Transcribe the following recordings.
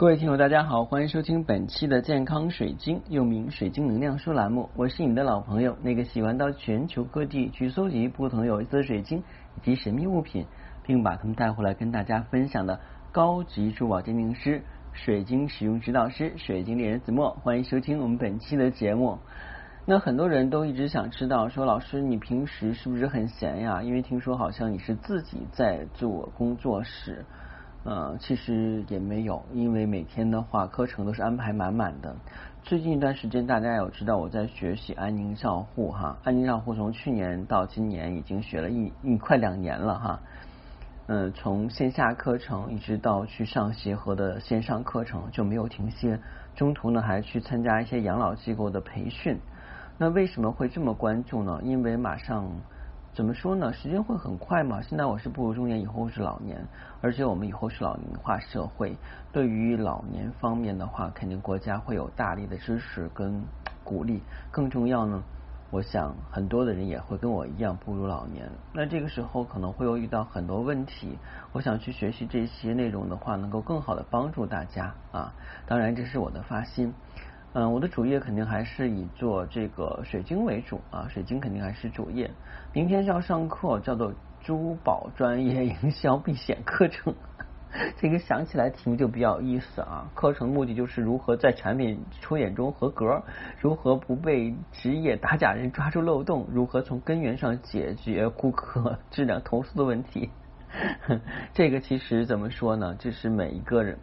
各位听友，大家好，欢迎收听本期的健康水晶，又名水晶能量书栏目。我是你的老朋友，那个喜欢到全球各地去搜集不同有意思的水晶以及神秘物品，并把它们带回来跟大家分享的高级珠宝鉴定师、水晶使用指导师、水晶猎人子墨。欢迎收听我们本期的节目。那很多人都一直想知道，说老师你平时是不是很闲呀？因为听说好像你是自己在做工作室。呃，其实也没有，因为每天的话课程都是安排满满的。最近一段时间，大家有知道我在学习安宁照护哈，安宁照护从去年到今年已经学了一一快两年了哈。嗯，从线下课程一直到去上协和的线上课程就没有停歇，中途呢还去参加一些养老机构的培训。那为什么会这么关注呢？因为马上。怎么说呢？时间会很快嘛。现在我是步入中年，以后是老年，而且我们以后是老龄化社会。对于老年方面的话，肯定国家会有大力的支持跟鼓励。更重要呢，我想很多的人也会跟我一样步入老年。那这个时候可能会有遇到很多问题。我想去学习这些内容的话，能够更好的帮助大家啊。当然，这是我的发心。嗯，我的主业肯定还是以做这个水晶为主啊，水晶肯定还是主业。明天是要上课，叫做珠宝专业营销避险课程。这个想起来题目就比较有意思啊。课程目的就是如何在产品出演中合格，如何不被职业打假人抓住漏洞，如何从根源上解决顾客质量投诉的问题。这个其实怎么说呢？这是每一个人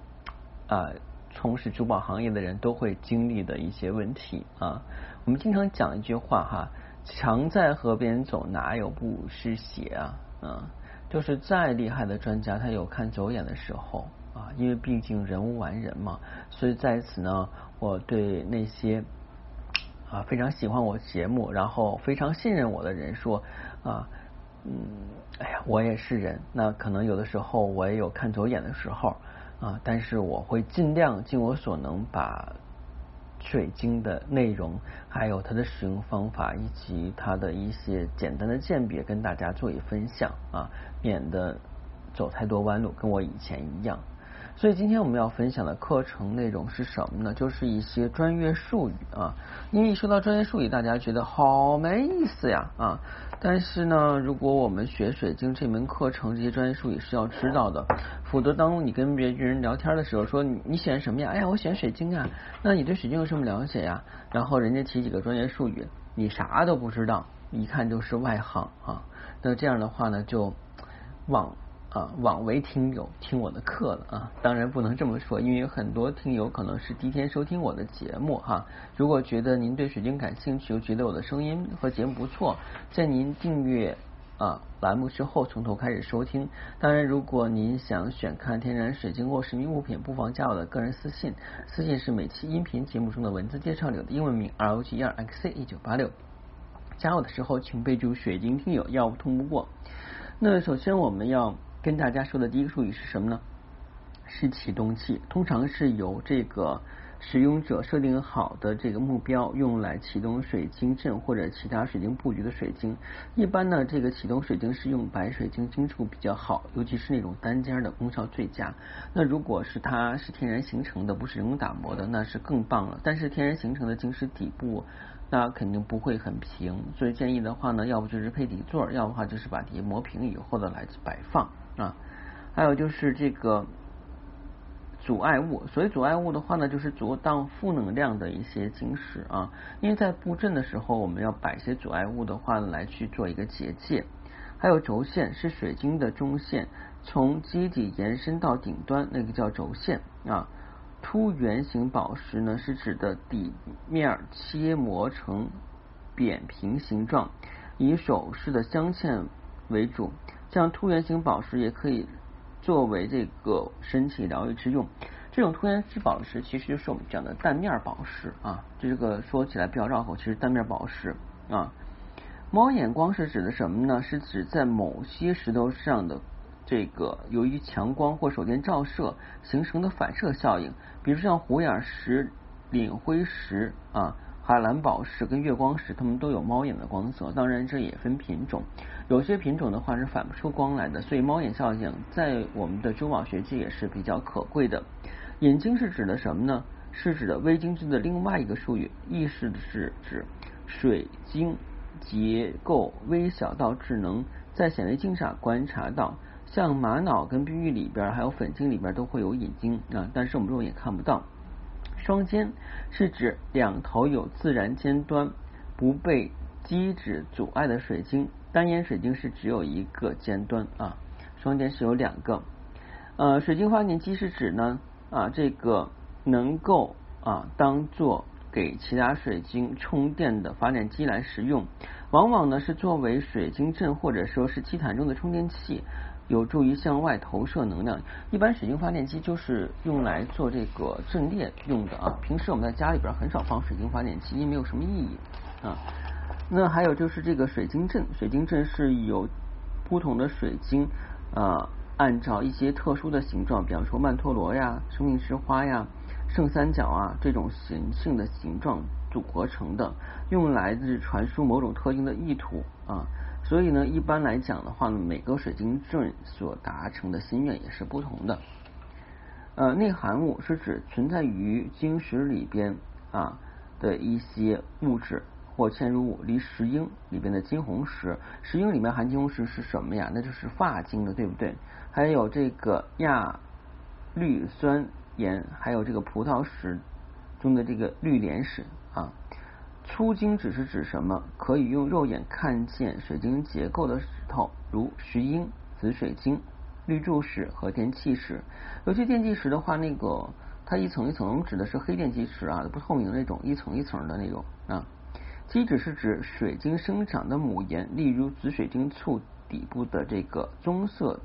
啊。从事珠宝行业的人都会经历的一些问题啊。我们经常讲一句话哈，常在河边走，哪有不湿鞋啊？啊，就是再厉害的专家，他有看走眼的时候啊。因为毕竟人无完人嘛，所以在此呢，我对那些啊非常喜欢我节目，然后非常信任我的人说啊，嗯，哎呀，我也是人，那可能有的时候我也有看走眼的时候。啊，但是我会尽量尽我所能把水晶的内容，还有它的使用方法，以及它的一些简单的鉴别跟大家做一分享啊，免得走太多弯路，跟我以前一样。所以今天我们要分享的课程内容是什么呢？就是一些专业术语啊。因为一说到专业术语，大家觉得好没意思呀啊。但是呢，如果我们学水晶这门课程，这些专业术语是要知道的。否则，当你跟别人聊天的时候，说你你喜欢什么呀？哎呀，我喜欢水晶啊。那你对水晶有什么了解呀？然后人家提几个专业术语，你啥都不知道，一看就是外行啊。那这样的话呢，就往。啊，枉为听友听我的课了啊！当然不能这么说，因为很多听友可能是第一天收听我的节目哈。如果觉得您对水晶感兴趣，又觉得我的声音和节目不错，在您订阅啊栏目之后，从头开始收听。当然，如果您想选看天然水晶或神秘物品，不妨加我的个人私信，私信是每期音频节目中的文字介绍里的英文名 R O G E R X C 一九八六。加我的时候，请备注水晶听友，要不通不过。那首先我们要。跟大家说的第一个术语是什么呢？是启动器，通常是由这个使用者设定好的这个目标，用来启动水晶阵或者其他水晶布局的水晶。一般呢，这个启动水晶是用白水晶晶处比较好，尤其是那种单尖的，功效最佳。那如果是它是天然形成的，不是人工打磨的，那是更棒了。但是天然形成的晶石底部。那肯定不会很平，所以建议的话呢，要不就是配底座，要不话就是把底磨平以后的来摆放啊。还有就是这个阻碍物，所谓阻碍物的话呢，就是阻挡负能量的一些晶石啊。因为在布阵的时候，我们要摆些阻碍物的话呢，来去做一个结界。还有轴线是水晶的中线，从基底延伸到顶端，那个叫轴线啊。凸圆形宝石呢，是指的底面切磨成扁平形状，以首饰的镶嵌为主。像凸圆形宝石也可以作为这个身体疗愈之用。这种凸圆形宝石其实就是我们讲的蛋面宝石啊，这个说起来比较绕口，其实蛋面宝石啊。猫眼光是指的什么呢？是指在某些石头上的。这个由于强光或手电照射形成的反射效应，比如像虎眼石、磷灰石啊、海蓝宝石跟月光石，它们都有猫眼的光泽。当然，这也分品种，有些品种的话是反不出光来的，所以猫眼效应在我们的珠宝学界也是比较可贵的。眼睛是指的什么呢？是指的微晶质的另外一个术语，意思是指水晶结构微小到只能在显微镜上观察到。像玛瑙跟碧玉里边，还有粉晶里边都会有眼睛啊，但是我们肉眼看不到。双尖是指两头有自然尖端，不被基质阻碍的水晶。单眼水晶是只有一个尖端啊，双尖是有两个。呃，水晶发电机是指呢啊这个能够啊当做给其他水晶充电的发电机来使用，往往呢是作为水晶阵或者说是基坛中的充电器。有助于向外投射能量。一般水晶发电机就是用来做这个阵列用的啊。平时我们在家里边很少放水晶发电机，因为没有什么意义啊。那还有就是这个水晶阵，水晶阵是有不同的水晶啊，按照一些特殊的形状，比方说曼陀罗呀、生命之花呀、圣三角啊这种神性的形状组合成的，用来是传输某种特定的意图啊。所以呢，一般来讲的话呢，每个水晶阵所达成的心愿也是不同的。呃，内含物是指存在于晶石里边啊的一些物质或嵌入物，离石英里边的金红石，石英里面含金红石是什么呀？那就是发晶的，对不对？还有这个亚氯酸盐，还有这个葡萄石中的这个氯碘石啊。粗晶指是指什么？可以用肉眼看见水晶结构的石头，如石英、紫水晶、绿柱石和电气石。尤其电气石的话，那个它一层一层指的是黑电气石啊，不透明那种，一层一层的那种啊。基质是指水晶生长的母岩，例如紫水晶簇底部的这个棕色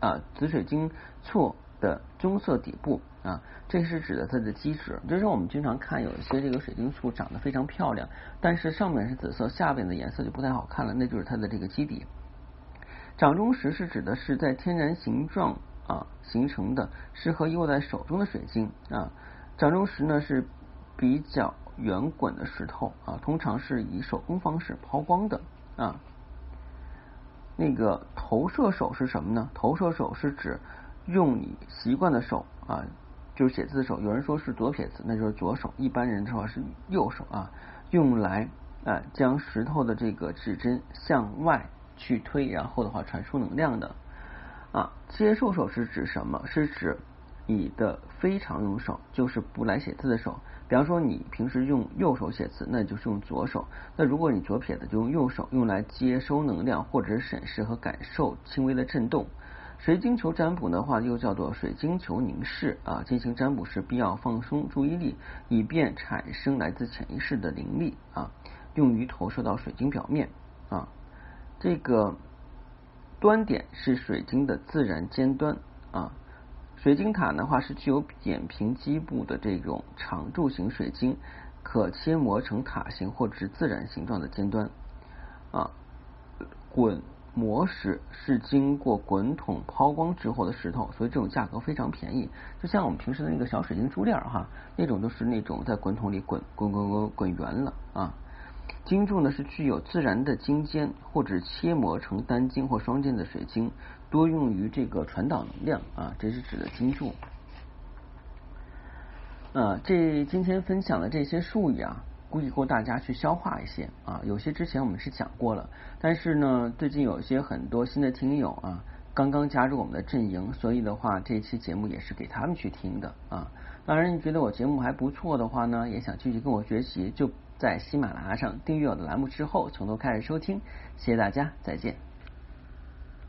啊，紫水晶簇的棕色底部。啊，这是指的它的基质，就是我们经常看有一些这个水晶簇长得非常漂亮，但是上面是紫色，下边的颜色就不太好看了，那就是它的这个基底。掌中石是指的是在天然形状啊形成的，适合握在手中的水晶啊。掌中石呢是比较圆滚的石头啊，通常是以手工方式抛光的啊。那个投射手是什么呢？投射手是指用你习惯的手啊。就是写字的手，有人说是左撇子，那就是左手；一般人的话是右手啊，用来啊将石头的这个指针向外去推，然后的话传输能量的啊。接受手是指什么？是指你的非常用手，就是不来写字的手。比方说你平时用右手写字，那就是用左手。那如果你左撇子，就用右手，用来接收能量或者审视和感受轻微的震动。水晶球占卜的话，又叫做水晶球凝视啊。进行占卜时，必要放松注意力，以便产生来自潜意识的灵力啊，用于投射到水晶表面啊。这个端点是水晶的自然尖端啊。水晶塔的话是具有扁平基部的这种长柱形水晶，可切磨成塔形或者是自然形状的尖端啊。滚。磨石是经过滚筒抛光之后的石头，所以这种价格非常便宜。就像我们平时的那个小水晶珠链哈，那种都是那种在滚筒里滚滚滚滚滚圆了啊。晶柱呢是具有自然的晶尖，或者切磨成单晶或双晶的水晶，多用于这个传导能量啊，这是指的晶柱。啊，这今天分享的这些术语啊。估计够大家去消化一些啊，有些之前我们是讲过了，但是呢，最近有一些很多新的听友啊，刚刚加入我们的阵营，所以的话，这期节目也是给他们去听的啊。当然，你觉得我节目还不错的话呢，也想继续跟我学习，就在喜马拉雅上订阅我的栏目之后，从头开始收听。谢谢大家，再见。